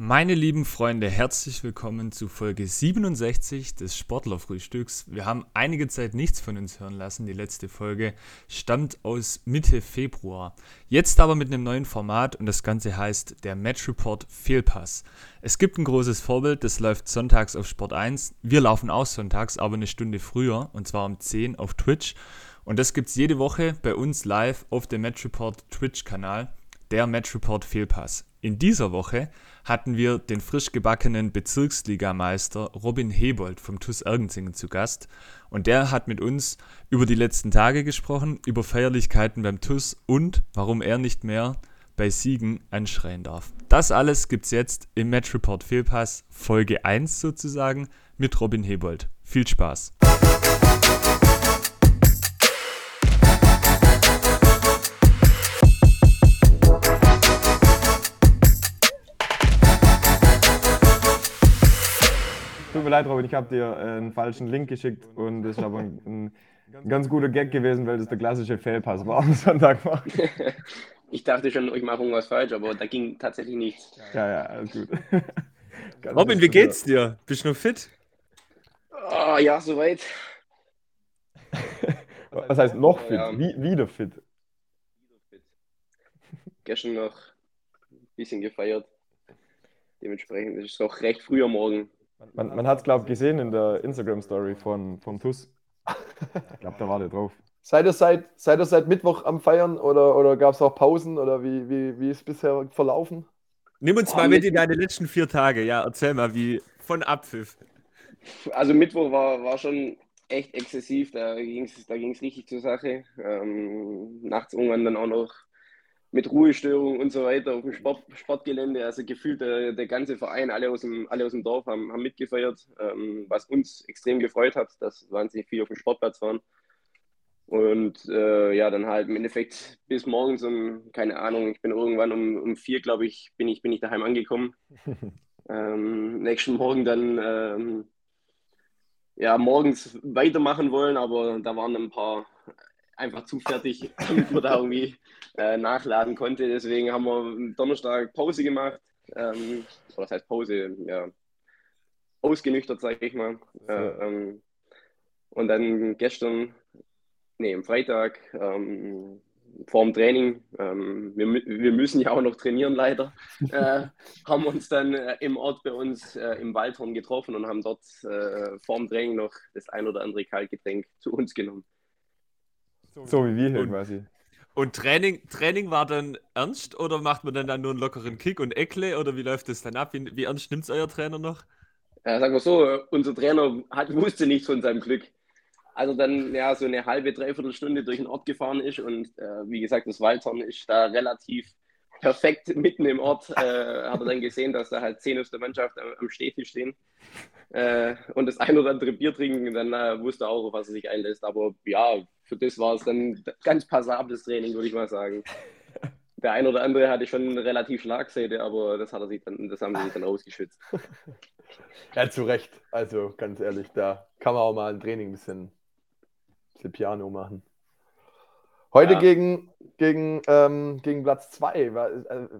Meine lieben Freunde, herzlich willkommen zu Folge 67 des Sportlerfrühstücks. Wir haben einige Zeit nichts von uns hören lassen. Die letzte Folge stammt aus Mitte Februar. Jetzt aber mit einem neuen Format und das Ganze heißt der Match Report Fehlpass. Es gibt ein großes Vorbild, das läuft sonntags auf Sport 1. Wir laufen auch sonntags, aber eine Stunde früher und zwar um 10 auf Twitch. Und das gibt es jede Woche bei uns live auf dem Match Report Twitch-Kanal, der Match Report Fehlpass. In dieser Woche hatten wir den frisch gebackenen Bezirksligameister Robin Hebold vom TUS Ergenzingen zu Gast. Und der hat mit uns über die letzten Tage gesprochen, über Feierlichkeiten beim TUS und warum er nicht mehr bei Siegen anschreien darf. Das alles gibt's jetzt im Match Report Fehlpass Folge 1 sozusagen mit Robin Hebold. Viel Spaß! Tut mir leid, Robin, ich habe dir äh, einen falschen Link geschickt und das ist aber ein, ein ganz guter Gag gewesen, weil das der klassische Failpass war am Sonntag. War. Ich dachte schon, ich mache irgendwas falsch, aber da ging tatsächlich nichts. Ja, ja, alles gut. Robin, wie geht's dir? Bist du noch fit? Oh, ja, soweit. Was heißt noch fit? Ja. Wie, wieder fit? Gestern noch ein bisschen gefeiert. Dementsprechend ist es auch recht früh am Morgen. Man, man hat es, glaube ich, gesehen in der Instagram-Story von, vom TUS. Ich glaube, da war der drauf. Seid ihr seit, seid ihr seit Mittwoch am Feiern oder, oder gab es auch Pausen oder wie, wie, wie ist bisher verlaufen? Nimm uns mal mit in deine letzten vier Tage. Ja, erzähl mal, wie von Abpfiff. Also Mittwoch war, war schon echt exzessiv. Da ging es da ging's richtig zur Sache. Ähm, nachts irgendwann dann auch noch mit Ruhestörungen und so weiter auf dem Sport, Sportgelände. Also gefühlt der, der, ganze Verein, alle aus dem, alle aus dem Dorf haben, haben mitgefeiert, ähm, was uns extrem gefreut hat, dass wahnsinnig viel auf dem Sportplatz waren. Und äh, ja, dann halt im Endeffekt bis morgens um, keine Ahnung, ich bin irgendwann um, um vier, glaube ich, bin ich, bin ich daheim angekommen. ähm, nächsten Morgen dann ähm, ja, morgens weitermachen wollen, aber da waren ein paar einfach zu fertig, damit man da irgendwie äh, nachladen konnte. Deswegen haben wir Donnerstag Pause gemacht. Ähm, oder das heißt Pause, ja, ausgenüchtert, sage ich mal. Äh, ähm, und dann gestern, nee, am Freitag, ähm, vor dem Training, ähm, wir, wir müssen ja auch noch trainieren leider, äh, haben uns dann äh, im Ort bei uns äh, im Waldhorn getroffen und haben dort äh, vor dem Training noch das ein oder andere Kaltgetränk zu uns genommen. So wie wir hier und, quasi. Und Training, Training war dann ernst oder macht man dann, dann nur einen lockeren Kick und Eckle oder wie läuft das dann ab? Wie, wie ernst nimmt es euer Trainer noch? Ja, sagen wir so, unser Trainer hat, wusste nichts von seinem Glück. Also dann ja so eine halbe, dreiviertel Stunde durch den Ort gefahren ist und äh, wie gesagt, das Waldhorn ist da relativ perfekt mitten im Ort. Äh, hat er dann gesehen, dass da halt zehn aus der Mannschaft am, am Stehtisch stehen äh, und das ein oder andere Bier trinken, dann äh, wusste er auch, auf was er sich einlässt. Aber ja, für das war es dann ganz passables Training, würde ich mal sagen. Der ein oder andere hatte schon eine relativ Schlagseite, aber das, hat er sich dann, das haben sie sich dann ausgeschützt. Ja, zu Recht. Also ganz ehrlich, da kann man auch mal ein Training ein bisschen, bisschen Piano machen. Heute ja. gegen, gegen, ähm, gegen Platz 2. Äh,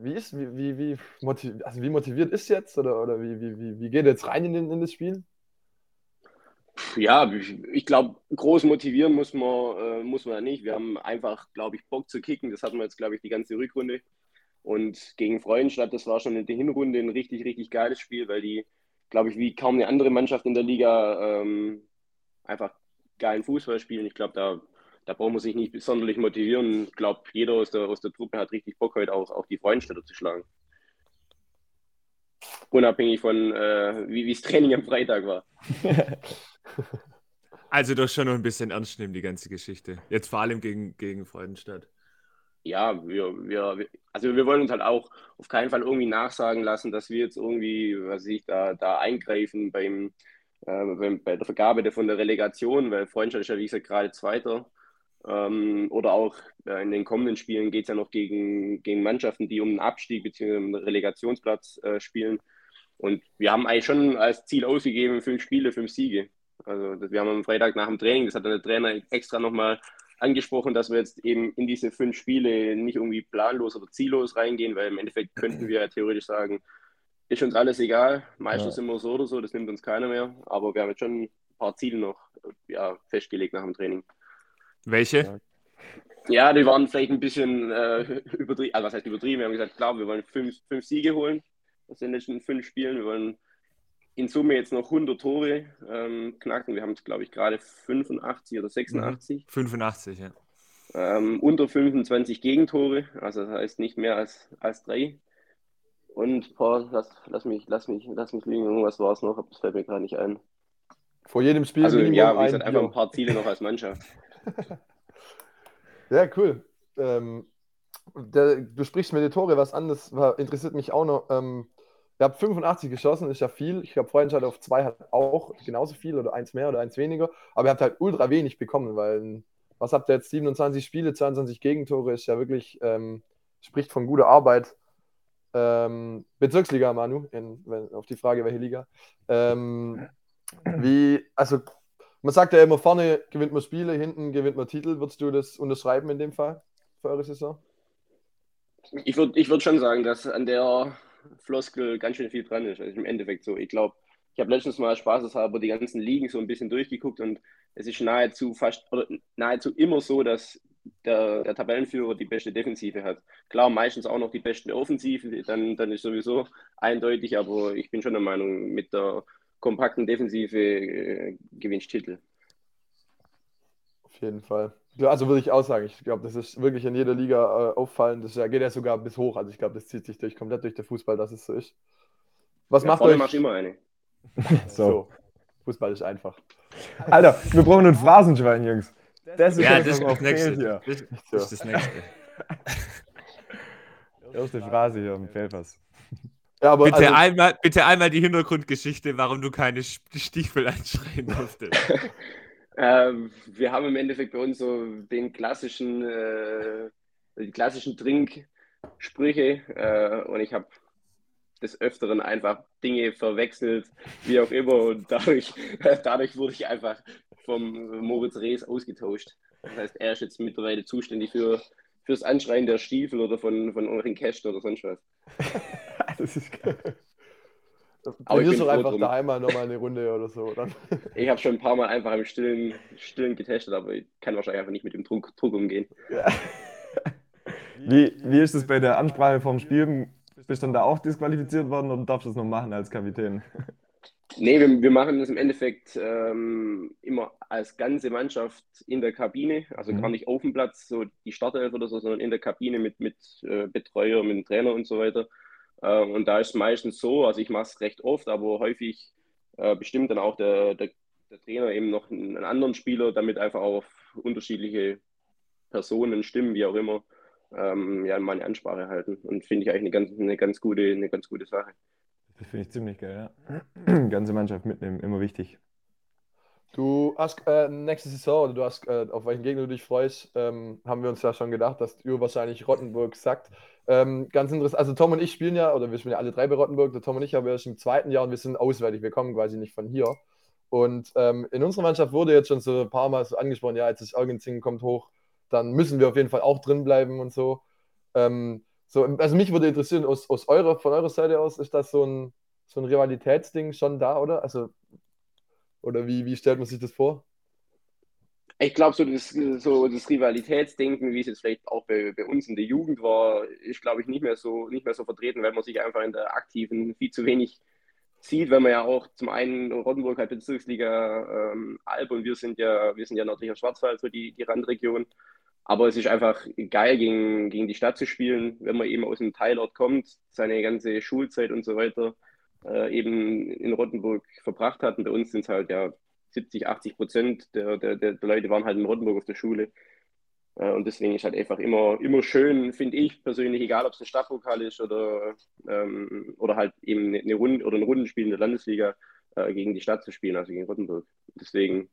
wie, ist, wie, wie, wie, motiviert, also wie motiviert ist jetzt oder, oder wie, wie, wie geht jetzt rein in, in das Spiel? Ja, ich glaube, groß motivieren muss man, äh, muss man nicht. Wir haben einfach, glaube ich, Bock zu kicken. Das hatten wir jetzt, glaube ich, die ganze Rückrunde. Und gegen Freudenstadt, das war schon in der Hinrunde ein richtig, richtig geiles Spiel, weil die, glaube ich, wie kaum eine andere Mannschaft in der Liga ähm, einfach geilen Fußball spielen. Ich glaube, da, da braucht man sich nicht sonderlich motivieren. Ich glaube, jeder aus der, aus der Truppe hat richtig Bock, heute auch, auch die Freudenstädter zu schlagen. Unabhängig von, äh, wie es Training am Freitag war. Also doch schon noch ein bisschen ernst nehmen, die ganze Geschichte. Jetzt vor allem gegen, gegen Freudenstadt. Ja, wir, wir, also wir wollen uns halt auch auf keinen Fall irgendwie nachsagen lassen, dass wir jetzt irgendwie, was ich, da, da eingreifen beim, äh, bei der Vergabe von der Relegation, weil Freundschaft ist ja, wie gesagt, gerade Zweiter. Ähm, oder auch äh, in den kommenden Spielen geht es ja noch gegen, gegen Mannschaften, die um den Abstieg bzw. um den Relegationsplatz äh, spielen. Und wir haben eigentlich schon als Ziel ausgegeben, fünf Spiele, fünf Siege. Also wir haben am Freitag nach dem Training, das hat der Trainer extra nochmal angesprochen, dass wir jetzt eben in diese fünf Spiele nicht irgendwie planlos oder ziellos reingehen, weil im Endeffekt könnten wir ja theoretisch sagen, ist uns alles egal. Meistens Ja. sind wir so oder so, das nimmt uns keiner mehr. Aber wir haben jetzt schon ein paar Ziele noch ja, festgelegt nach dem Training. Welche? Ja, die waren vielleicht ein bisschen äh, übertrieben. Also, was heißt übertrieben? Wir haben gesagt, klar, wir wollen fünf, fünf Siege holen aus den letzten fünf Spielen. Wir wollen in Summe jetzt noch 100 Tore ähm, knacken. Wir haben, glaube ich, gerade 85 oder 86. 85, ja. Ähm, unter 25 Gegentore, also das heißt nicht mehr als, als drei. Und boah, lass, lass mich, lass mich, lass mich lügen, irgendwas war es noch, das fällt mir gerade nicht ein. Vor jedem Spiel Also ja, wie ein gesagt, einfach Bier. ein paar Ziele noch als Mannschaft. Ja, cool. Ähm, der, du sprichst mit den Tore was an, das war, interessiert mich auch noch. Ähm, ihr habt 85 geschossen, ist ja viel. Ich glaube, Freundschaftschaft auf zwei hat auch genauso viel oder eins mehr oder eins weniger. Aber ihr habt halt ultra wenig bekommen, weil was habt ihr jetzt? 27 Spiele, 22 Gegentore ist ja wirklich, ähm, spricht von guter Arbeit. Ähm, Bezirksliga, Manu, in, wenn, auf die Frage, welche Liga. Ähm, wie, also man sagt ja immer, vorne gewinnt man Spiele, hinten gewinnt man Titel. Würdest du das unterschreiben in dem Fall für eure Saison? Ich würde ich würd schon sagen, dass an der Floskel ganz schön viel dran ist. Also im Endeffekt so. Ich glaube, ich habe letztens mal spaßeshalber die ganzen Ligen so ein bisschen durchgeguckt und es ist nahezu fast oder nahezu immer so, dass der, der Tabellenführer die beste Defensive hat. Klar, meistens auch noch die beste Offensive, dann, dann ist sowieso eindeutig, aber ich bin schon der Meinung, mit der kompakten Defensive äh, gewinnst Titel. Auf jeden Fall. Ja, also würde ich auch sagen, ich glaube, das ist wirklich in jeder Liga äh, auffallend. Das geht ja sogar bis hoch. Also ich glaube, das zieht sich durch komplett durch den Fußball, dass es so ist. Was Ja, macht euch machst du immer eine. So. Fußball ist einfach. Alter, wir brauchen ein Phrasenschwein, Jungs. Das ist Ja, das, das ist das nächste. hier. Das, So. das ist das nächste. Erste Phrase hier im Fehlpass. Ja, aber Bitte, also, einmal, bitte einmal die Hintergrundgeschichte, warum du keine Stiefel anschreien durftest. Ähm, wir haben im Endeffekt bei uns so den klassischen, äh, die klassischen Trinksprüche äh, und ich habe des Öfteren einfach Dinge verwechselt, wie auch immer und dadurch, dadurch wurde ich einfach vom Moritz Rees ausgetauscht. Das heißt, er ist jetzt mittlerweile zuständig für fürs Anschreien der Stiefel oder von, von irgendwelchen Kästen oder sonst was. Das ist geil. Aber ich probierst bin doch einfach drum. daheim mal nochmal eine Runde oder so. Dann. Ich habe schon ein paar Mal einfach im Stillen, Stillen getestet, aber ich kann wahrscheinlich einfach nicht mit dem Druck, Druck umgehen. Wie, wie ist es bei der Ansprache vom Spiel? Bist du dann da auch disqualifiziert worden oder darfst du das noch machen als Kapitän? Nee, wir, wir machen das im Endeffekt ähm, immer als ganze Mannschaft in der Kabine, also Mhm. gar nicht auf dem Platz, so die Startelf oder so, sondern in der Kabine mit, mit äh, Betreuer, mit dem Trainer und so weiter. Ähm, und da ist es meistens so, also ich mache es recht oft, aber häufig äh, bestimmt dann auch der, der, der Trainer eben noch einen, anderen Spieler, damit einfach auch auf unterschiedliche Personen, Stimmen, wie auch immer, ähm, ja, meine Ansprache halten. Und finde ich eigentlich eine ganz, eine ganz gute, eine ganz gute Sache. Das finde ich ziemlich geil, ja. Ganze Mannschaft mitnehmen, immer wichtig. Du hast äh, nächste Saison, oder du hast, äh, auf welchen Gegner du dich freust, ähm, haben wir uns ja schon gedacht, dass du wahrscheinlich Rottenburg sagt. Ähm, ganz interessant, also Tom und ich spielen ja, oder wir spielen ja alle drei bei Rottenburg, der Tom und ich haben erst im zweiten Jahr und wir sind auswärtig, wir kommen quasi nicht von hier. Und ähm, in unserer Mannschaft wurde jetzt schon so ein paar Mal so angesprochen, ja, jetzt ist Argentinien kommt hoch, dann müssen wir auf jeden Fall auch drin bleiben und so. Ähm, so also mich würde interessieren, aus, aus eurer, von eurer Seite aus, ist das so ein, so ein Rivalitätsding schon da, oder? Also oder wie, wie stellt man sich das vor? Ich glaube, so das, so das Rivalitätsdenken, wie es jetzt vielleicht auch bei, bei uns in der Jugend war, ist, glaube ich, nicht mehr, so, nicht mehr so vertreten, weil man sich einfach in der aktiven viel zu wenig sieht, weil man ja auch zum einen Rottenburg hat Bezirksliga ähm, Alb und wir sind ja, wir sind ja nördlicher Schwarzwald, so die, die Randregion. Aber es ist einfach geil, gegen, gegen die Stadt zu spielen, wenn man eben aus einem Teilort kommt, seine ganze Schulzeit und so weiter äh, eben in Rottenburg verbracht hat. Und bei uns sind es halt ja 70, 80 Prozent der, der, der Leute waren halt in Rottenburg auf der Schule. Äh, und deswegen ist halt einfach immer, immer schön, finde ich persönlich, egal ob es ein Stadtpokal ist oder, ähm, oder halt eben eine Runde oder ein Rundenspiel in der Landesliga äh, gegen die Stadt zu spielen, also gegen Rottenburg. Deswegen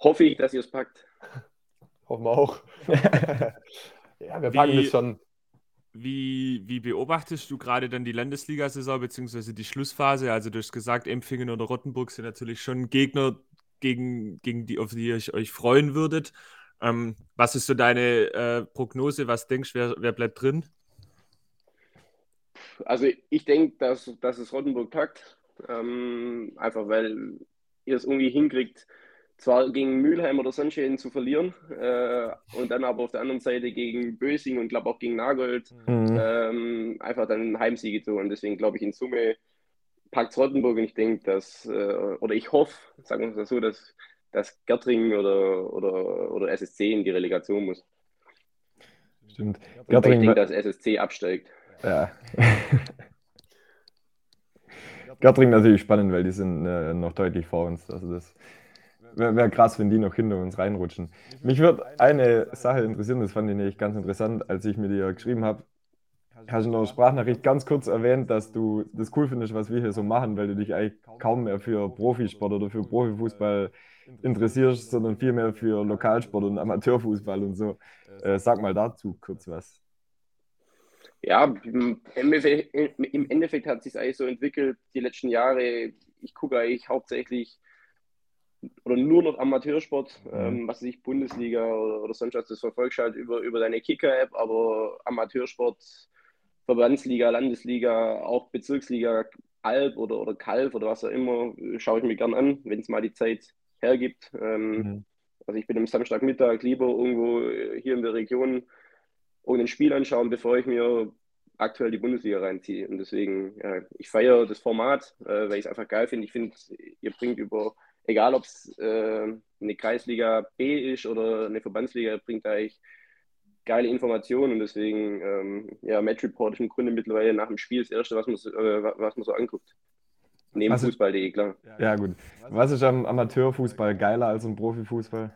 hoffe ich, dass ihr es packt. Hoffen wir auch. ja, wir packen Wie- das schon. Wie, wie beobachtest du gerade dann die Landesliga-Saison beziehungsweise die Schlussphase? Also du hast gesagt, Empfingen oder Rottenburg sind natürlich schon Gegner, gegen, gegen die, auf die ihr euch, euch freuen würdet. Ähm, was ist so deine äh, Prognose? Was denkst du, wer, wer bleibt drin? also ich denke, dass, dass es Rottenburg packt. Ähm, einfach weil ihr es irgendwie hinkriegt, zwar gegen Mülheim oder Sonnenschein zu verlieren äh, und dann aber auf der anderen Seite gegen Bösing und glaube auch gegen Nagold mhm. ähm, einfach dann Heimsiege zu. Und deswegen glaube ich in Summe packt Rottenburg und ich denke, dass, äh, oder ich hoffe, sagen wir es mal so, dass, dass Gertring oder, oder, oder SSC in die Relegation muss. Stimmt. Gertring, ich denke, dass SSC absteigt. Ja. Gertring natürlich spannend, weil die sind äh, noch deutlich vor uns. Also das wäre wär krass, wenn die noch hinter uns reinrutschen. Mich würde eine Sache interessieren, das fand ich nämlich ganz interessant, als ich mit dir geschrieben habe. Hast du in der Sprachnachricht ganz kurz erwähnt, dass du das cool findest, was wir hier so machen, weil du dich eigentlich kaum mehr für Profisport oder für Profifußball interessierst, sondern vielmehr für Lokalsport und Amateurfußball und so. Äh, sag mal dazu kurz was. Ja, im Endeffekt, im Endeffekt hat sich eigentlich so entwickelt die letzten Jahre. Ich gucke eigentlich hauptsächlich oder nur noch Amateursport, mhm. ähm, was weiß ich, Bundesliga oder, oder sonst was, das verfolgst halt über, über deine Kicker-App, aber Amateursport, Verbandsliga, Landesliga, auch Bezirksliga, Alp oder, oder Kalf oder was auch immer, schaue ich mir gern an, wenn es mal die Zeit hergibt. Ähm, mhm. Also ich bin am Samstagmittag lieber irgendwo hier in der Region irgendein Spiel anschauen, bevor ich mir aktuell die Bundesliga reinziehe. Und deswegen, ja, ich feiere das Format, äh, weil ich es einfach geil finde. Ich finde, ihr bringt über egal ob es äh, eine Kreisliga B ist oder eine Verbandsliga, bringt eigentlich geile Informationen und deswegen, ähm, ja, Match Report ist im Grunde mittlerweile nach dem Spiel das Erste, was man, äh, was man so anguckt. Neben Fußball.de, klar. Ja, gut. Was ist am Amateurfußball geiler als im Profifußball?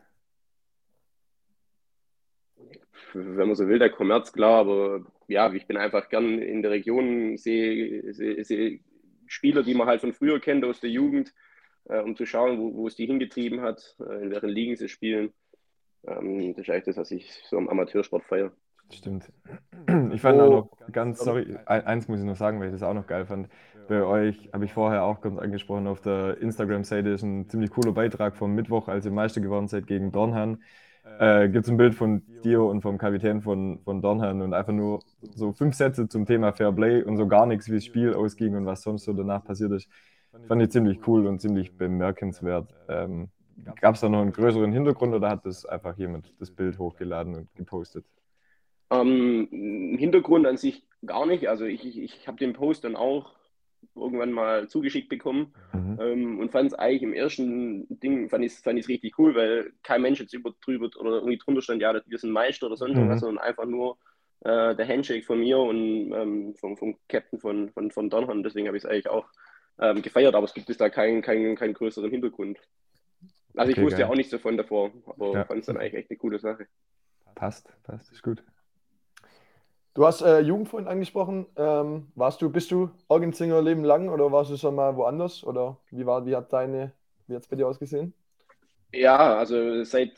Wenn man so will, der Kommerz, klar, aber ja, ich bin einfach gern in der Region, sehe, sehe, sehe Spieler, die man halt von früher kennt aus der Jugend, äh, um zu schauen, wo, wo es die hingetrieben hat, äh, in welchen Ligen sie spielen. Ähm, das ist eigentlich das, was ich so am Amateursport feiere. Stimmt. Ich fand oh, auch noch ganz, sorry, eins muss ich noch sagen, weil ich das auch noch geil fand. Bei euch habe ich vorher auch ganz angesprochen, auf der Instagram-Seite ist ein ziemlich cooler Beitrag vom Mittwoch, als ihr Meister geworden seid gegen Dornhan. Äh, Gibt es ein Bild von dir und vom Kapitän von, von Dornhan und einfach nur so fünf Sätze zum Thema Fair Play und so gar nichts, wie das Spiel ausging und was sonst so danach passiert ist. Fand ich ziemlich cool und ziemlich bemerkenswert. Ähm, Gab es da noch einen größeren Hintergrund oder hat das einfach jemand das Bild hochgeladen und gepostet? Ähm, Hintergrund an sich gar nicht. Also ich, ich, ich habe den Post dann auch irgendwann mal zugeschickt bekommen mhm. ähm, und fand es eigentlich im ersten Ding, fand ich es fand richtig cool, weil kein Mensch jetzt über, drüber oder irgendwie drunter stand, ja, wir sind Meister oder sonst mhm. was, sondern einfach nur äh, der Handshake von mir und ähm, vom, vom Captain von, von, von Donhorn. Deswegen habe ich es eigentlich auch ähm, gefeiert, aber es gibt es da keinen, keinen, keinen größeren Hintergrund. Also okay, ich wusste geil. ja auch nicht so von davor, aber ja. fand es dann eigentlich echt eine coole Sache. Passt, passt, ist gut. Du hast äh, Jugend angesprochen. Ähm, warst du, bist du Orgenzinger Leben lang oder warst du schon mal woanders? Oder wie war, wie hat deine, wie hat es bei dir ausgesehen? Ja, also seit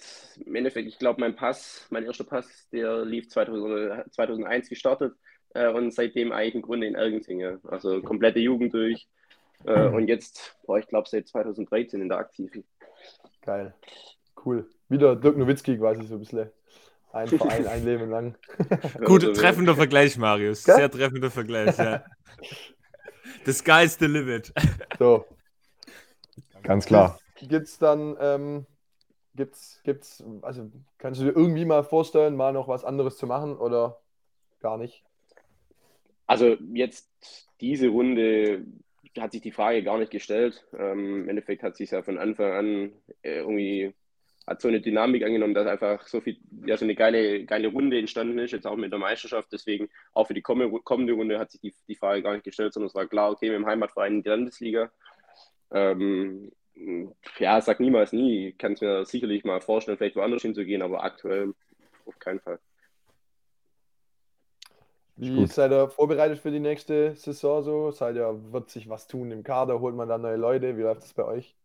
im Endeffekt, ich glaube, mein Pass, mein erster Pass, der lief 2000, 2001 gestartet äh, und seitdem eigentlich im Grunde in Ergenzinge. Also komplette Jugend durch. Äh, und jetzt war ich glaube seit 2013 in der Aktiven. Geil. Cool. Wieder Dirk Nowitzki quasi so ein bisschen. Ein Verein, ein Leben lang. Gut, treffender Vergleich, Marius. Gell? Sehr treffender Vergleich, ja. The sky's the limit. So. Ganz klar. Gibt es dann, ähm, gibt's, gibt's, also kannst du dir irgendwie mal vorstellen, mal noch was anderes zu machen oder gar nicht? Also jetzt diese Runde hat sich die Frage gar nicht gestellt. Ähm, Im Endeffekt hat sich ja von Anfang an äh, irgendwie hat so eine Dynamik angenommen, dass einfach so viel, ja, so eine geile, geile Runde entstanden ist, jetzt auch mit der Meisterschaft. Deswegen auch für die kommende Runde hat sich die, die Frage gar nicht gestellt, sondern es war klar, okay, mit dem Heimatverein in die Landesliga. Ähm, ja, sag niemals nie. Kann es mir sicherlich mal vorstellen, vielleicht woanders hinzugehen, aber aktuell auf keinen Fall. Wie seid ihr vorbereitet für die nächste Saison so? Seid ihr, wird sich was tun im Kader? Holt man dann neue Leute? Wie läuft das bei euch?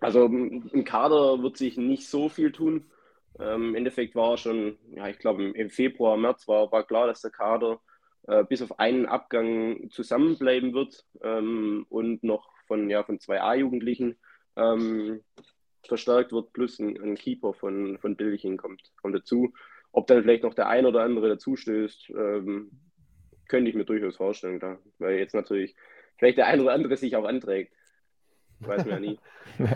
Also im Kader wird sich nicht so viel tun. Ähm, Im Endeffekt war schon, ja, ich glaube im Februar, März war, war klar, dass der Kader äh, bis auf einen Abgang zusammenbleiben wird ähm, und noch von, ja, von zwei A-Jugendlichen ähm, verstärkt wird, plus ein, ein, Keeper von, von Billchen kommt, kommt dazu. Ob dann vielleicht noch der ein oder andere dazustößt, ähm, könnte ich mir durchaus vorstellen, klar. Weil jetzt natürlich vielleicht der ein oder andere sich auch anträgt. Weiß man ja nie.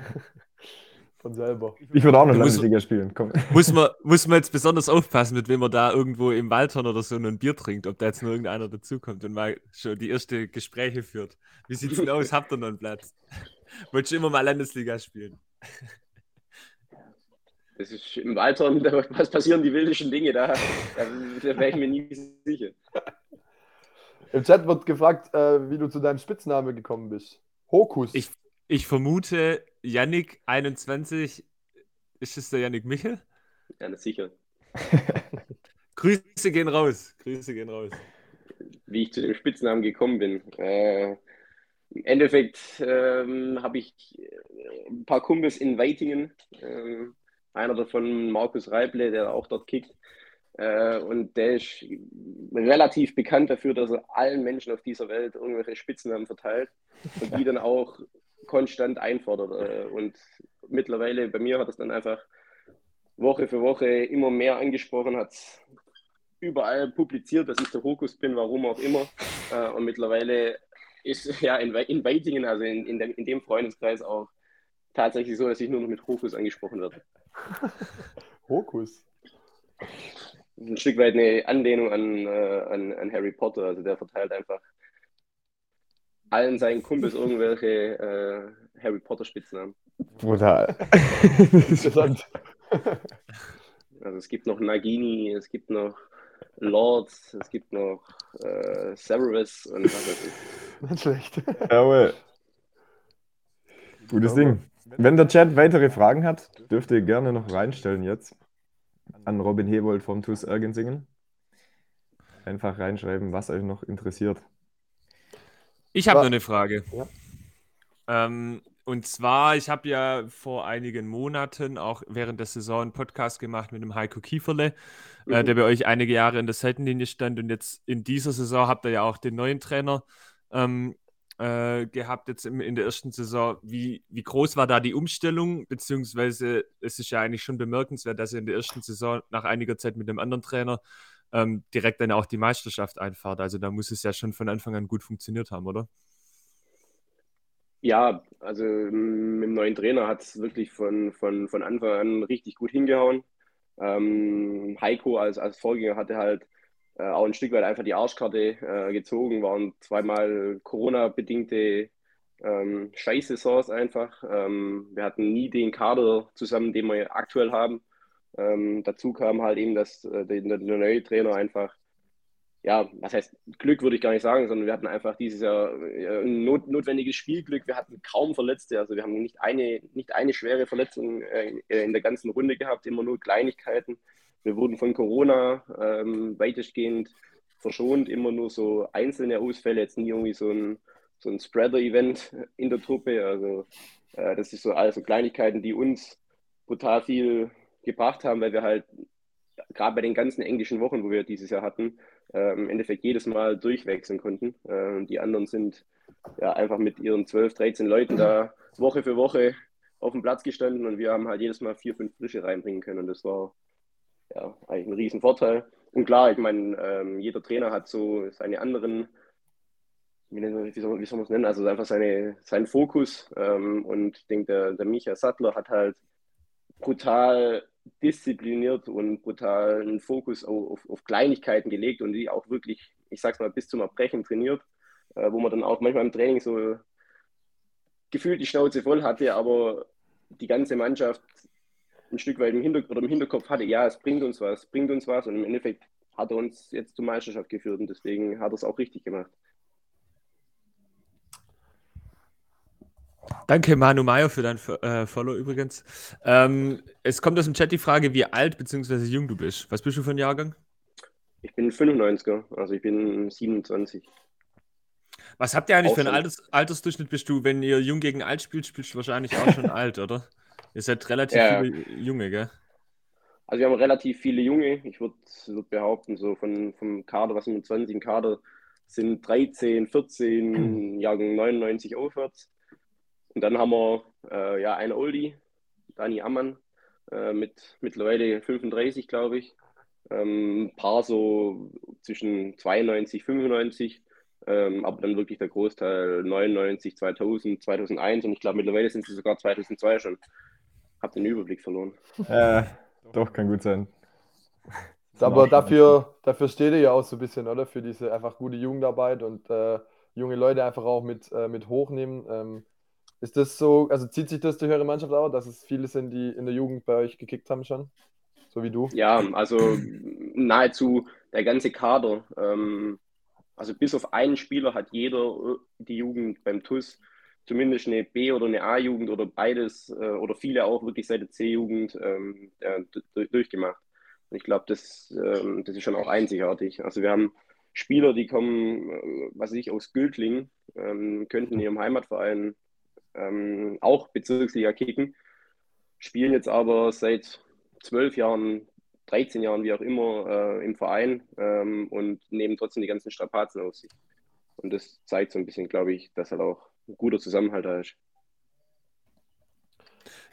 Von selber. Ich würde auch noch Landesliga spielen. Komm. Muss man, muss man jetzt besonders aufpassen, mit wem man da irgendwo im Waldhorn oder so ein Bier trinkt, ob da jetzt nur irgendeiner dazukommt und mal schon die erste Gespräche führt. Wie sieht's denn aus? Habt ihr noch einen Platz? Wolltest du immer mal Landesliga spielen? Das ist im Alter, da was passieren die wildesten Dinge, da, da, da wäre ich mir nie sicher. Im Chat wird gefragt, äh, wie du zu deinem Spitznamen gekommen bist. Hokus. Ich, ich vermute, Yannick 21, ist es der Yannick Michel? Ja, na sicher. Grüße gehen raus. Grüße gehen raus. Wie ich zu dem Spitznamen gekommen bin. Äh, Im Endeffekt ähm, habe ich äh, ein paar Kumpels in Weitingen. Ähm, einer davon Markus Reible, der auch dort kickt. Äh, und der ist relativ bekannt dafür, dass er allen Menschen auf dieser Welt irgendwelche Spitznamen verteilt und die dann auch konstant einfordert. Äh, und mittlerweile bei mir hat es dann einfach Woche für Woche immer mehr angesprochen, hat überall publiziert, dass ich der Hokus bin, warum auch immer. Äh, und mittlerweile ist ja in, We in Weitingen, also in, in, dem, in dem Freundeskreis auch tatsächlich so, dass ich nur noch mit Hokus angesprochen werde. Hokus. Ein Stück weit eine Anlehnung an, äh, an, an Harry Potter. Also der verteilt einfach allen seinen Kumpels irgendwelche äh, Harry Potter Spitznamen. Brutal. Interessant. Also es gibt noch Nagini, es gibt noch Lord, es gibt noch äh, Severus und was weiß ich. Nicht schlecht. Jawohl. Gutes Ding. Wenn der Chat weitere Fragen hat, dürft ihr gerne noch reinstellen jetzt an Robin Hewold vom TuS Ergensingen. Einfach reinschreiben, was euch noch interessiert. Ich habe noch eine Frage. Ja. Ähm, und zwar, ich habe ja vor einigen Monaten auch während der Saison einen Podcast gemacht mit dem Heiko Kieferle, äh, Mhm. der bei euch einige Jahre in der Seitenlinie stand. Und jetzt in dieser Saison habt ihr ja auch den neuen Trainer ähm, äh, gehabt, jetzt im, in der ersten Saison. Wie, wie groß war da die Umstellung? Beziehungsweise es ist ja eigentlich schon bemerkenswert, dass ihr in der ersten Saison nach einiger Zeit mit dem anderen Trainer ähm, direkt dann auch die Meisterschaft einfahrt. Also da muss es ja schon von Anfang an gut funktioniert haben, oder? Ja, also mm, mit dem neuen Trainer hat es wirklich von, von, von Anfang an richtig gut hingehauen. Ähm, Heiko als, als Vorgänger hatte halt äh, auch ein Stück weit einfach die Arschkarte äh, gezogen, waren zweimal Corona-bedingte ähm, Scheißsaisons einfach. Ähm, wir hatten nie den Kader zusammen, den wir aktuell haben. Ähm, dazu kam halt eben, dass äh, der, der neue Trainer einfach ja, was heißt Glück würde ich gar nicht sagen, sondern wir hatten einfach dieses Jahr äh, ein not, notwendiges Spielglück. Wir hatten kaum Verletzte, also wir haben nicht eine, nicht eine schwere Verletzung äh, in der ganzen Runde gehabt, immer nur Kleinigkeiten. Wir wurden von Corona ähm, weitestgehend verschont, immer nur so einzelne Ausfälle, jetzt nie irgendwie so ein, so ein Spreader-Event in der Truppe. Also äh, das ist so also Kleinigkeiten, die uns brutal viel gebracht haben, weil wir halt gerade bei den ganzen englischen Wochen, wo wir dieses Jahr hatten, äh, im Endeffekt jedes Mal durchwechseln konnten. Äh, die anderen sind ja einfach mit ihren 12, 13 Leuten da Woche für Woche auf dem Platz gestanden und wir haben halt jedes Mal vier, fünf Frische reinbringen können. Und das war ja eigentlich ein riesen Vorteil. Und klar, ich meine, ähm, jeder Trainer hat so seine anderen, wie, wie soll man es nennen, also einfach seine, seinen Fokus. Ähm, und ich denke, der, der Micha Sattler hat halt brutal diszipliniert und brutal einen Fokus auf, auf, auf Kleinigkeiten gelegt und die auch wirklich, ich sag's mal, bis zum Erbrechen trainiert, äh, wo man dann auch manchmal im Training so gefühlt die Schnauze voll hatte, aber die ganze Mannschaft ein Stück weit im, Hinter im Hinterkopf hatte, ja, es bringt uns was, es bringt uns was und im Endeffekt hat er uns jetzt zur Meisterschaft geführt und deswegen hat er es auch richtig gemacht. Danke, Manu Meyer, für dein äh, Follow übrigens. Ähm, es kommt aus dem Chat die Frage, wie alt bzw. jung du bist. Was bist du für ein Jahrgang? Ich bin 95er, also ich bin 27. Was habt ihr eigentlich Auch für einen. Alters Altersdurchschnitt bist du? Wenn ihr jung gegen alt spielt, spielst du wahrscheinlich auch schon alt, oder? Ihr seid relativ Ja. viele Junge, gell? Also wir haben relativ viele Junge. Ich würde würd behaupten, so von, vom Kader, was sind wir 20 im Kader, sind 13, 14, Jahrgang 99 aufwärts. Und dann haben wir äh, ja einen Oldie, Dani Ammann, äh, mit mittlerweile 35, glaube ich. Ähm, ein paar so zwischen 92, 95, ähm, aber dann wirklich der Großteil 99, 2000, 2001 und ich glaube mittlerweile sind sie sogar 2002 schon. Hab den Überblick verloren. Äh, doch, kann gut sein. Aber dafür, dafür steht ihr ja auch so ein bisschen, oder? Für diese einfach gute Jugendarbeit und äh, junge Leute einfach auch mit, äh, mit hochnehmen. Ähm, ist das so, also zieht sich das durch eure Mannschaft auch, dass es viele sind, die in der Jugend bei euch gekickt haben schon? So wie du? Ja, also nahezu der ganze Kader. Ähm, also bis auf einen Spieler hat jeder äh, die Jugend beim TUS zumindest eine B- oder eine A-Jugend oder beides äh, oder viele auch wirklich seit der C-Jugend ähm, durchgemacht. Und ich glaube, das, ähm, das ist schon auch einzigartig. Also wir haben Spieler, die kommen, äh, was weiß ich, aus Gültling, ähm, könnten in ihrem Heimatverein ähm, auch Bezirksliga kicken, spielen jetzt aber seit zwölf Jahren, 13 Jahren, wie auch immer, äh, im Verein ähm, und nehmen trotzdem die ganzen Strapazen auf sich. Und das zeigt so ein bisschen, glaube ich, dass halt auch guter Zusammenhalt da ist.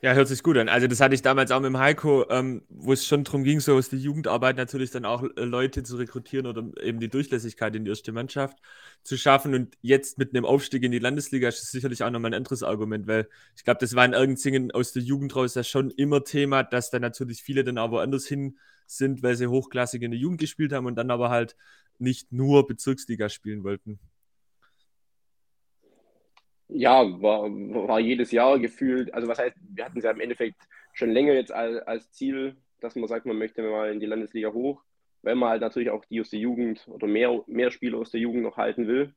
Ja, hört sich gut an. Also das hatte ich damals auch mit dem Heiko, ähm, wo es schon darum ging, so aus der Jugendarbeit natürlich dann auch äh, Leute zu rekrutieren oder eben die Durchlässigkeit in die erste Mannschaft zu schaffen. Und jetzt mit einem Aufstieg in die Landesliga ist das sicherlich auch nochmal ein anderes Argument, weil ich glaube, das war in Irgendzingen aus der Jugend raus ja schon immer Thema, dass da natürlich viele dann auch woanders hin sind, weil sie hochklassig in der Jugend gespielt haben und dann aber halt nicht nur Bezirksliga spielen wollten. Ja, war, war jedes Jahr gefühlt, also was heißt, wir hatten es ja im Endeffekt schon länger jetzt als, als Ziel, dass man sagt, man möchte mal in die Landesliga hoch, weil man halt natürlich auch die aus der Jugend oder mehr, mehr Spieler aus der Jugend noch halten will.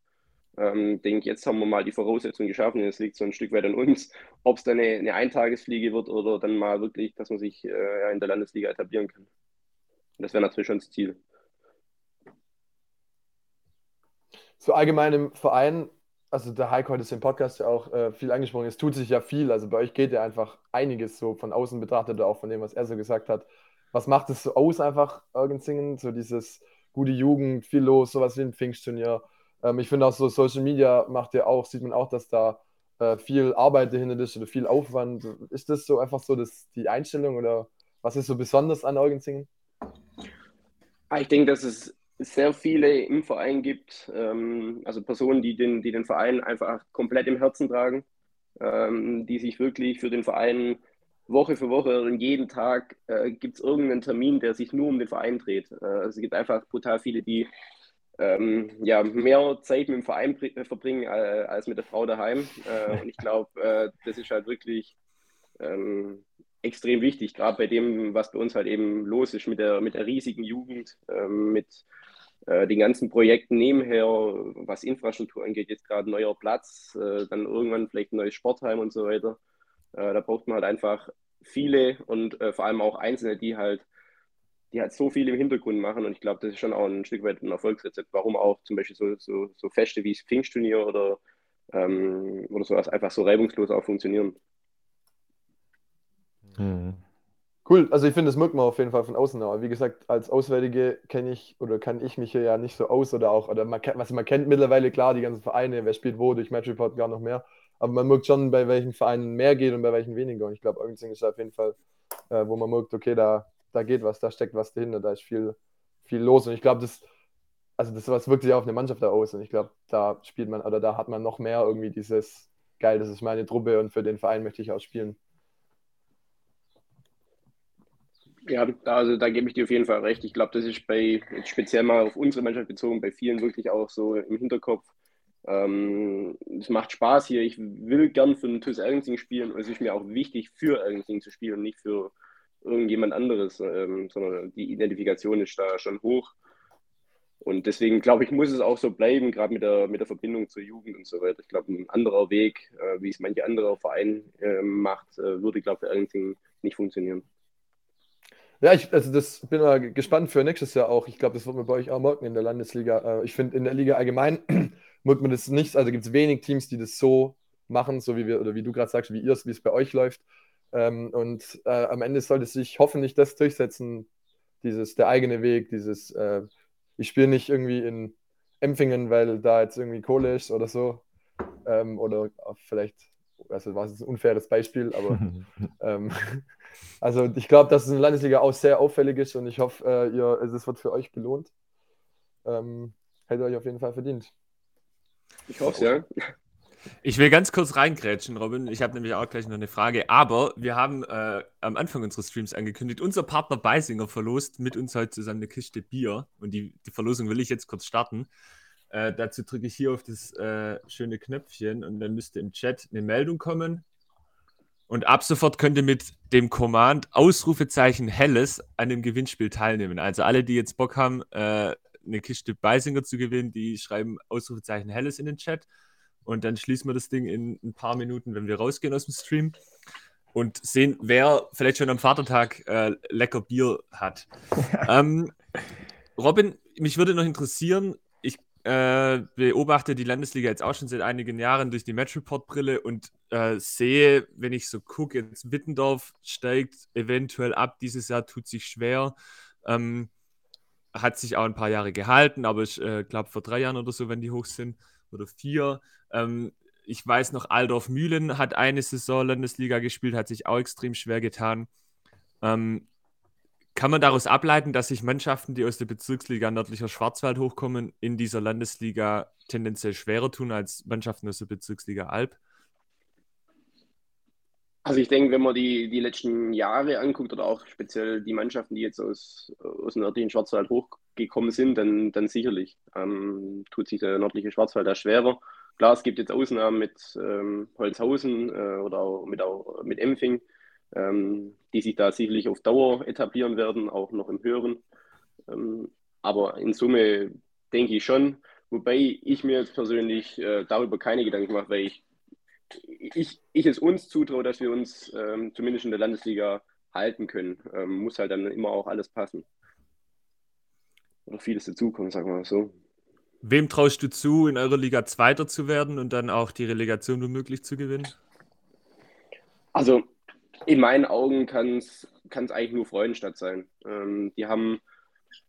Ähm, denke, jetzt haben wir mal die Voraussetzungen geschaffen. Es liegt so ein Stück weit an uns, ob es dann eine, eine Eintagesfliege wird oder dann mal wirklich, dass man sich äh, in der Landesliga etablieren kann. Das wäre natürlich schon das Ziel. So allgemein im Verein also der Heiko hat es im Podcast ja auch äh, viel angesprochen, es tut sich ja viel. Also bei euch geht ja einfach einiges so von außen betrachtet oder auch von dem, was er so gesagt hat. Was macht es so aus, einfach Irgendsingen? So dieses gute Jugend, viel los, sowas wie ein Pfingstturnier. Ähm, ich finde auch so Social Media macht ja auch, sieht man auch, dass da äh, viel Arbeit dahinter ist oder viel Aufwand. Ist das so einfach so das, die Einstellung oder was ist so besonders an Irgendsingen? Ich denke, dass es sehr viele im Verein gibt, ähm, also Personen, die den, die den Verein einfach komplett im Herzen tragen, ähm, die sich wirklich für den Verein Woche für Woche und jeden Tag äh, gibt es irgendeinen Termin, der sich nur um den Verein dreht. Äh, also es gibt einfach brutal viele, die ähm, ja, mehr Zeit mit dem Verein äh, verbringen äh, als mit der Frau daheim. Äh, und ich glaube, äh, das ist halt wirklich ähm, extrem wichtig, gerade bei dem, was bei uns halt eben los ist mit der, mit der riesigen Jugend, ähm, mit äh, den ganzen Projekten nebenher, was Infrastruktur angeht, jetzt gerade neuer Platz, äh, dann irgendwann vielleicht ein neues Sportheim und so weiter. Äh, da braucht man halt einfach viele und äh, vor allem auch Einzelne, die halt, die halt so viel im Hintergrund machen. Und ich glaube, das ist schon auch ein Stück weit ein Erfolgsrezept, warum auch zum Beispiel so, so, so Feste wie das Pfingstturnier oder, ähm, oder sowas einfach so reibungslos auch funktionieren. Mhm. Cool, also ich finde, das merkt man auf jeden Fall von außen. Aber wie gesagt, als Auswärtige kenne ich oder kann ich mich hier ja nicht so aus oder auch, oder man, was man kennt mittlerweile klar, die ganzen Vereine, wer spielt wo, durch Match Report gar noch mehr. Aber man merkt schon, bei welchen Vereinen mehr geht und bei welchen weniger. Und ich glaube, Irgendsing ist auf jeden Fall, äh, wo man merkt, okay, da, da geht was, da steckt was dahinter, da ist viel, viel los. Und ich glaube, das, also das was wirkt sich auf eine Mannschaft da aus. Und ich glaube, da spielt man, oder da hat man noch mehr irgendwie dieses, geil, das ist meine Truppe und für den Verein möchte ich auch spielen. Ja, also da gebe ich dir auf jeden Fall recht. Ich glaube, das ist bei, speziell mal auf unsere Mannschaft bezogen, bei vielen wirklich auch so im Hinterkopf. Ähm, es macht Spaß hier. Ich will gern für den TuS Ergensing spielen und es ist mir auch wichtig, für Ergensing zu spielen und nicht für irgendjemand anderes, ähm, sondern die Identifikation ist da schon hoch. Und deswegen glaube ich, muss es auch so bleiben, gerade mit der, mit der Verbindung zur Jugend und so weiter. Ich glaube, ein anderer Weg, äh, wie es manche andere Vereine äh, macht, äh, würde, glaube ich, für Ergensing nicht funktionieren. Ja, ich also das bin mal gespannt für nächstes Jahr auch. Ich glaube, das wird man bei euch auch merken in der Landesliga. Äh, ich finde, in der Liga allgemein merkt man das nicht. Also gibt es wenig Teams, die das so machen, so wie wir, oder wie du gerade sagst, wie ihr es, wie es bei euch läuft. Ähm, und äh, am Ende sollte sich hoffentlich das durchsetzen, dieses, der eigene Weg, dieses, äh, ich spiele nicht irgendwie in Empfingen, weil da jetzt irgendwie Kohle ist oder so. Ähm, oder vielleicht also war es ein unfaires Beispiel, aber ähm, also ich glaube, dass es in der Landesliga auch sehr auffällig ist und ich hoffe, äh, ihr, es wird für euch belohnt. Ähm, hätte euch auf jeden Fall verdient. Ich hoffe es, ja. Ich will ganz kurz reingrätschen, Robin. Ich habe nämlich auch gleich noch eine Frage. Aber wir haben äh, am Anfang unseres Streams angekündigt, unser Partner Beisinger verlost mit uns heute zusammen eine Kiste Bier. Und die, die Verlosung will ich jetzt kurz starten. Äh, dazu drücke ich hier auf das äh, schöne Knöpfchen und dann müsste im Chat eine Meldung kommen. Und ab sofort könnt ihr mit dem Command Ausrufezeichen Helles an dem Gewinnspiel teilnehmen. Also alle, die jetzt Bock haben, äh, eine Kiste Beisinger zu gewinnen, die schreiben Ausrufezeichen Helles in den Chat. Und dann schließen wir das Ding in ein paar Minuten, wenn wir rausgehen aus dem Stream und sehen, wer vielleicht schon am Vatertag äh, lecker Bier hat. ähm, Robin, mich würde noch interessieren, äh, beobachte die Landesliga jetzt auch schon seit einigen Jahren durch die Match-Report-Brille und äh, sehe, wenn ich so gucke, jetzt Wittendorf steigt eventuell ab. Dieses Jahr tut sich schwer. Ähm, hat sich auch ein paar Jahre gehalten, aber ich äh, glaube vor drei Jahren oder so, wenn die hoch sind, oder vier. Ähm, ich weiß noch, Aldorf Mühlen hat eine Saison Landesliga gespielt, hat sich auch extrem schwer getan. Ähm, kann man daraus ableiten, dass sich Mannschaften, die aus der Bezirksliga Nördlicher Schwarzwald hochkommen, in dieser Landesliga tendenziell schwerer tun als Mannschaften aus der Bezirksliga Alb? Also ich denke, wenn man die, die letzten Jahre anguckt oder auch speziell die Mannschaften, die jetzt aus, aus dem nördlichen Schwarzwald hochgekommen sind, dann, dann sicherlich ähm, tut sich der nördliche Schwarzwald da schwerer. Klar, es gibt jetzt Ausnahmen mit ähm, Holzhausen äh, oder auch mit, auch mit Empfing, ähm, die sich da sicherlich auf Dauer etablieren werden, auch noch im Höheren. Ähm, aber in Summe denke ich schon, wobei ich mir jetzt persönlich äh, darüber keine Gedanken mache, weil ich, ich, ich es uns zutraue, dass wir uns ähm, zumindest in der Landesliga halten können. Ähm, muss halt dann immer auch alles passen. Oder vieles dazukommen, sagen wir mal so. Wem traust du zu, in eurer Liga Zweiter zu werden und dann auch die Relegation womöglich zu gewinnen? Also in meinen Augen kann es eigentlich nur Freudenstadt sein. Ähm, die haben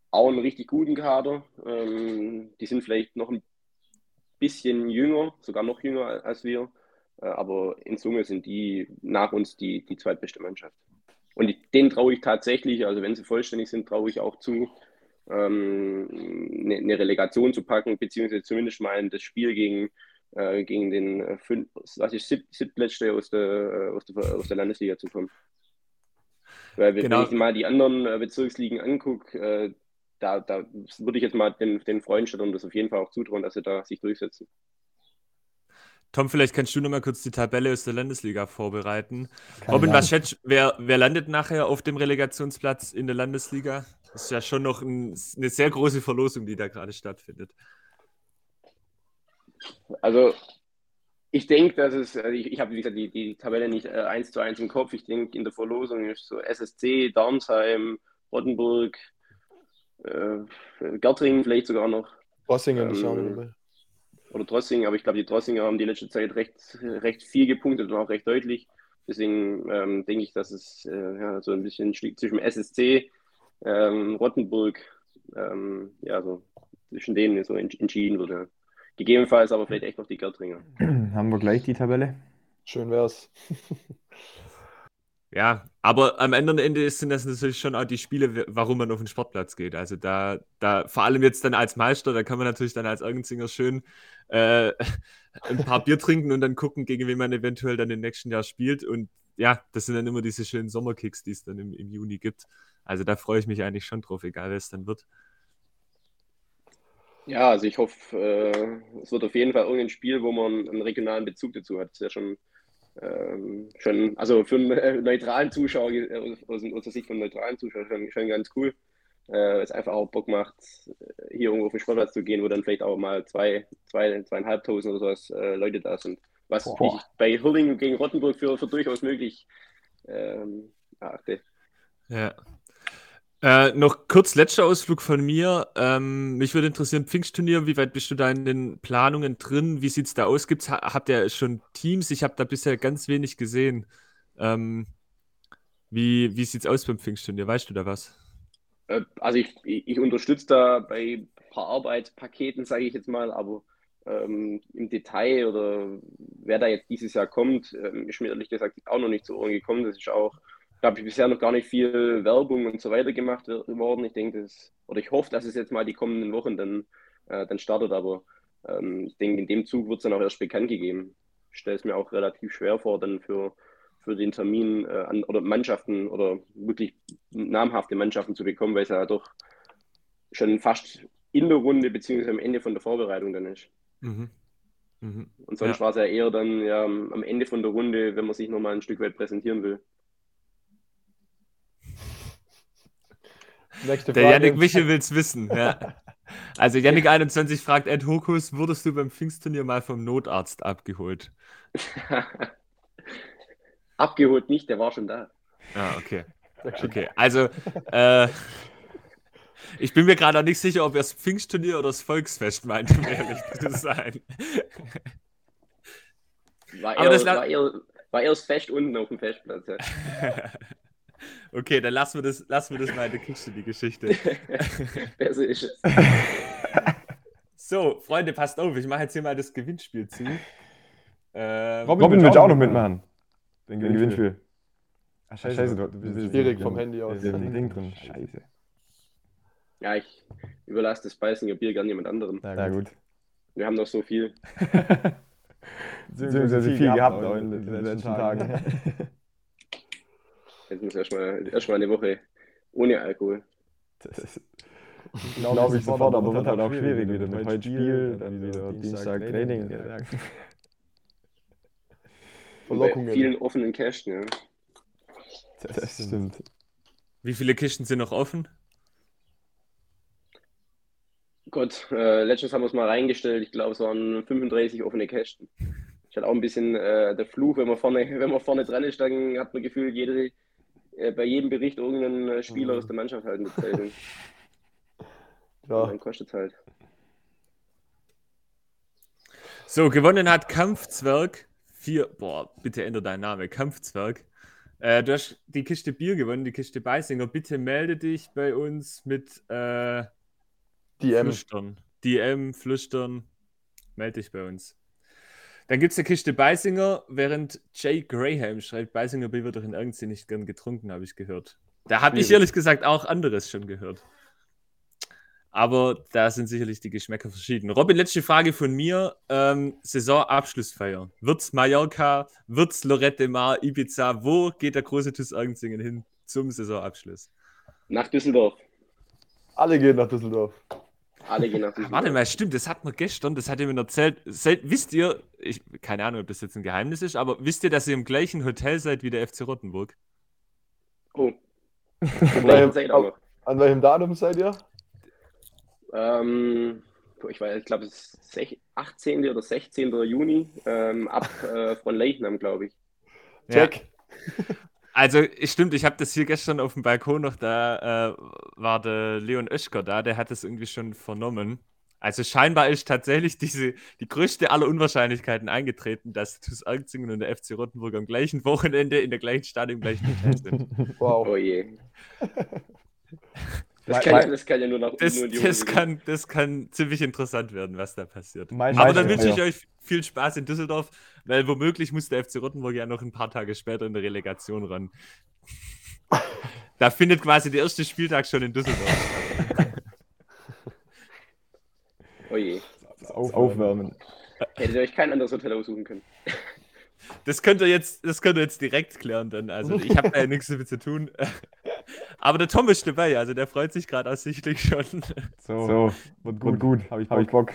auch einen richtig guten Kader. Ähm, die sind vielleicht noch ein bisschen jünger, sogar noch jünger als wir. Äh, aber in Summe sind die nach uns die, die zweitbeste Mannschaft. Und denen traue ich tatsächlich, also wenn sie vollständig sind, traue ich auch zu, ähm, eine, eine, Relegation zu packen, beziehungsweise zumindest mal das Spiel gegen äh, gegen den äh, fünf, was ich, sieb, siebtletzte aus der, äh, aus, der, aus der Landesliga zu kommen. Weil genau. wenn ich mal die anderen äh, Bezirksligen angucke, äh, da, da würde ich jetzt mal den, den Freunden und das auf jeden Fall auch zutrauen, dass sie da sich durchsetzen. Tom, vielleicht kannst du noch mal kurz die Tabelle aus der Landesliga vorbereiten. Keine Robin, was schätzt wer, wer landet nachher auf dem Relegationsplatz in der Landesliga? Das ist ja schon noch ein, eine sehr große Verlosung, die da gerade stattfindet. Also ich denke, dass es, also ich, ich habe wie gesagt die, die Tabelle nicht äh, eins zu eins im Kopf. Ich denke, in der Verlosung ist so SSC, Darmsheim, Rottenburg, äh, Gertringen vielleicht sogar noch. Drossingen ähm, dabei. Oder Drossingen, aber ich glaube, die Drossinger haben die letzte Zeit recht, recht viel gepunktet und auch recht deutlich. Deswegen ähm, denke ich, dass es äh, ja, so ein bisschen zwischen SSC, ähm, Rottenburg, ähm, ja, so zwischen denen so entschieden wurde. Gegebenenfalls aber vielleicht echt noch die Gertringer. Haben wir gleich die Tabelle? Schön wär's. ja, aber am Ende sind das natürlich schon auch die Spiele, warum man auf den Sportplatz geht. Also da, da vor allem jetzt dann als Meister, da kann man natürlich dann als Ergenzinger schön äh, ein paar Bier trinken und dann gucken, gegen wen man eventuell dann im nächsten Jahr spielt. Und ja, das sind dann immer diese schönen Sommerkicks, die es dann im, im Juni gibt. Also da freue ich mich eigentlich schon drauf, egal wer es dann wird. Ja, also ich hoffe, äh, es wird auf jeden Fall irgendein Spiel, wo man einen regionalen Bezug dazu hat. Das ist ja schon, ähm, schon also für einen äh, neutralen Zuschauer, äh, aus, aus der Sicht von neutralen Zuschauern, schon, schon ganz cool. Äh, es einfach auch Bock macht, äh, hier irgendwo auf den Sportplatz zu gehen, wo dann vielleicht auch mal zwei, zwei zweieinhalbtausend oder sowas äh, Leute da sind. Was Boah. ich bei Hurling gegen Rottenburg für, für durchaus möglich ähm, erachte. Ja, äh, noch kurz letzter Ausflug von mir. Ähm, mich würde interessieren, Pfingstturnier, wie weit bist du da in den Planungen drin? Wie sieht es da aus? Gibt's, habt ihr schon Teams? Ich habe da bisher ganz wenig gesehen. Ähm, wie wie sieht es aus beim Pfingstturnier? Weißt du da was? Äh, also ich, ich, unterstütze da bei ein paar Arbeitspaketen, sage ich jetzt mal, aber Ähm, Im Detail oder wer da jetzt dieses Jahr kommt, ähm, ist mir ehrlich gesagt auch noch nicht zu Ohren gekommen. Das ist auch, glaube ich, bisher noch gar nicht viel Werbung und so weiter gemacht worden. Ich denke, das, oder ich hoffe, dass es jetzt mal die kommenden Wochen dann, äh, dann startet, aber ähm, ich denke, in dem Zug wird es dann auch erst bekannt gegeben. Ich stelle es mir auch relativ schwer vor, dann für, für den Termin äh, an, oder Mannschaften oder wirklich namhafte Mannschaften zu bekommen, weil es ja doch schon fast in der Runde beziehungsweise am Ende von der Vorbereitung dann ist. Mhm. Mhm. Und sonst ja. war es ja eher dann ja, am Ende von der Runde, wenn man sich nochmal ein Stück weit präsentieren will. Nächste Der Yannick Michel will es wissen. Ja. Also Yannick 21 fragt, Ed Hokus, wurdest du beim Pfingstturnier mal vom Notarzt abgeholt? abgeholt nicht, der war schon da. Ah, okay. Okay, also äh, ich bin mir gerade auch nicht sicher, ob er das Pfingstturnier oder das Volksfest meint, um ehrlich zu sein. War eher, das war, eher, war eher das Fest unten auf dem Festplatz. Ja. okay, dann lassen wir das, lassen wir das mal in der Kiste, die Geschichte. Besser ist es. So, Freunde, passt auf, ich mache jetzt hier mal das Gewinnspiel zu. Ähm, Robin, Robin will auch noch mitmachen. Den Gewinnspiel. Ach, scheiße, scheiße du, bist schwierig vom Handy aus. Ja, Ding drin. Scheiße. Ja, ich überlasse das Beißinger Bier gerne jemand anderem. Na gut. Wir haben noch so viel. Beziehungsweise viel, viel gehabt, gehabt in den letzten, letzten Tagen. Tagen. Jetzt muss erstmal erst mal eine Woche ohne Alkohol. Das glaube glaub ich sofort, aber wird halt auch schwierig wieder mit heute Spiel, dann wieder Dienstag Training. Verlockungen. Bei vielen offenen Kästen, ja. Das stimmt. Wie viele Kisten sind noch offen? Gott, äh, letztens haben wir es mal reingestellt. Ich glaube, es waren 35 offene Kästen. Ich hatte auch ein bisschen äh, der Fluch, wenn man vorne, wenn man vorne dran ist, dann hat man Gefühl, jede, bei jedem Bericht irgendeinen äh, Spieler mhm. aus der Mannschaft halt mitzählen. ja. Und dann kostet es halt. So, gewonnen hat Kampfzwerg. Vier, boah, bitte ändere deinen Namen. Kampfzwerg. Äh, du hast die Kiste Bier gewonnen, die Kiste Beisinger. Bitte melde dich bei uns mit äh, DM. Flüstern. DM, Flüstern. Melde dich bei uns. Dann gibt es eine Kiste Beisinger, während Jay Graham schreibt, Beisinger Bier wird doch in Ergensee nicht gern getrunken, habe ich gehört. Da habe ich ehrlich gesagt auch anderes schon gehört. Aber da sind sicherlich die Geschmäcker verschieden. Robin, letzte Frage von mir. Ähm, Saisonabschlussfeier. Wird's Mallorca? Wird's Lorette Mar, Ibiza? Wo geht der große TuS Ergensingen hin zum Saisonabschluss? Nach Düsseldorf. Alle gehen nach Düsseldorf. Alle gehen nach Düsseldorf. Warte mal, stimmt, das hat man gestern, das hat ihr mir erzählt. Wisst ihr, ich, keine Ahnung, ob das jetzt ein Geheimnis ist, aber wisst ihr, dass ihr im gleichen Hotel seid wie der FC Rottenburg? Oh. an, welchem, an welchem Datum seid ihr? Ähm, ich weiß, ich glaube, es ist 18. oder 16. Juni, ähm, ab äh, von Leichnam, glaube ich. Check. Ja. Also, stimmt, ich habe das hier gestern auf dem Balkon noch, da äh, war der Leon Oeschger da, der hat das irgendwie schon vernommen. Also scheinbar ist tatsächlich diese, die größte aller Unwahrscheinlichkeiten eingetreten, dass TuS Ergzingen und der FC Rottenburg am gleichen Wochenende in der gleichen Stadt im gleichen Hotel sind. Wow. Oh je. Das kann, das kann, ja nur noch das, nur das kann, das kann ziemlich interessant werden, was da passiert. Mein Aber dann wünsche ich ja. euch viel Spaß in Düsseldorf, weil womöglich muss der FC Rottenburg ja noch ein paar Tage später in der Relegation ran. da findet quasi der erste Spieltag schon in Düsseldorf statt. Oh je. Das Aufwärmen. Hättet ihr euch kein anderes Hotel aussuchen können. Das könnt ihr jetzt, das könnt ihr jetzt direkt klären, dann. Also ich habe da ja nichts damit zu tun. Aber der Tom ist dabei, also der freut sich gerade aussichtlich schon. So, so wird gut. gut. Habe ich, hab ich Bock.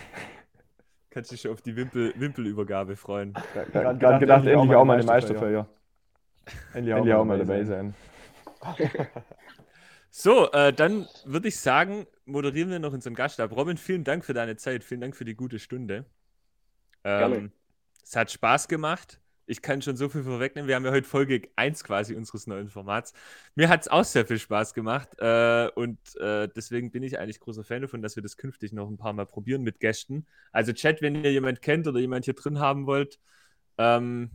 Kannst dich schon auf die Wimpel, Wimpelübergabe freuen. Gerade gedacht, gedacht, endlich auch mal eine Meisterfeier. Endlich auch, endlich auch mal dabei sein. So, äh, dann würde ich sagen, moderieren wir noch unseren Gast ab. Robin, vielen Dank für deine Zeit, vielen Dank für die gute Stunde. Ähm, es hat Spaß gemacht ich kann schon so viel vorwegnehmen. Wir haben ja heute Folge 1 quasi unseres neuen Formats. Mir hat es auch sehr viel Spaß gemacht äh, und äh, deswegen bin ich eigentlich großer Fan davon, dass wir das künftig noch ein paar Mal probieren mit Gästen. Also Chat, wenn ihr jemand kennt oder jemand hier drin haben wollt, ähm,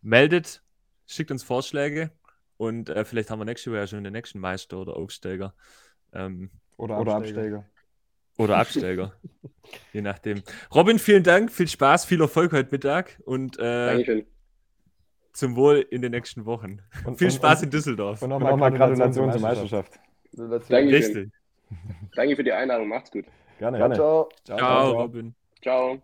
meldet, schickt uns Vorschläge und äh, vielleicht haben wir nächste Woche ja schon den nächsten Meister oder Aufsteiger. Ähm, oder, oder Absteiger. Oder Absteiger. Je nachdem. Robin, vielen Dank, viel Spaß, viel Erfolg heute Mittag und äh, Dankeschön. zum Wohl in den nächsten Wochen. Und, Viel und- Spaß und, in Düsseldorf. Und nochmal Gratulation zur Meisterschaft. Dankeschön. Richtig. Danke für die Einladung. Macht's gut. Gerne, Ciao, gerne. ciao. Ciao, Robin. Ciao.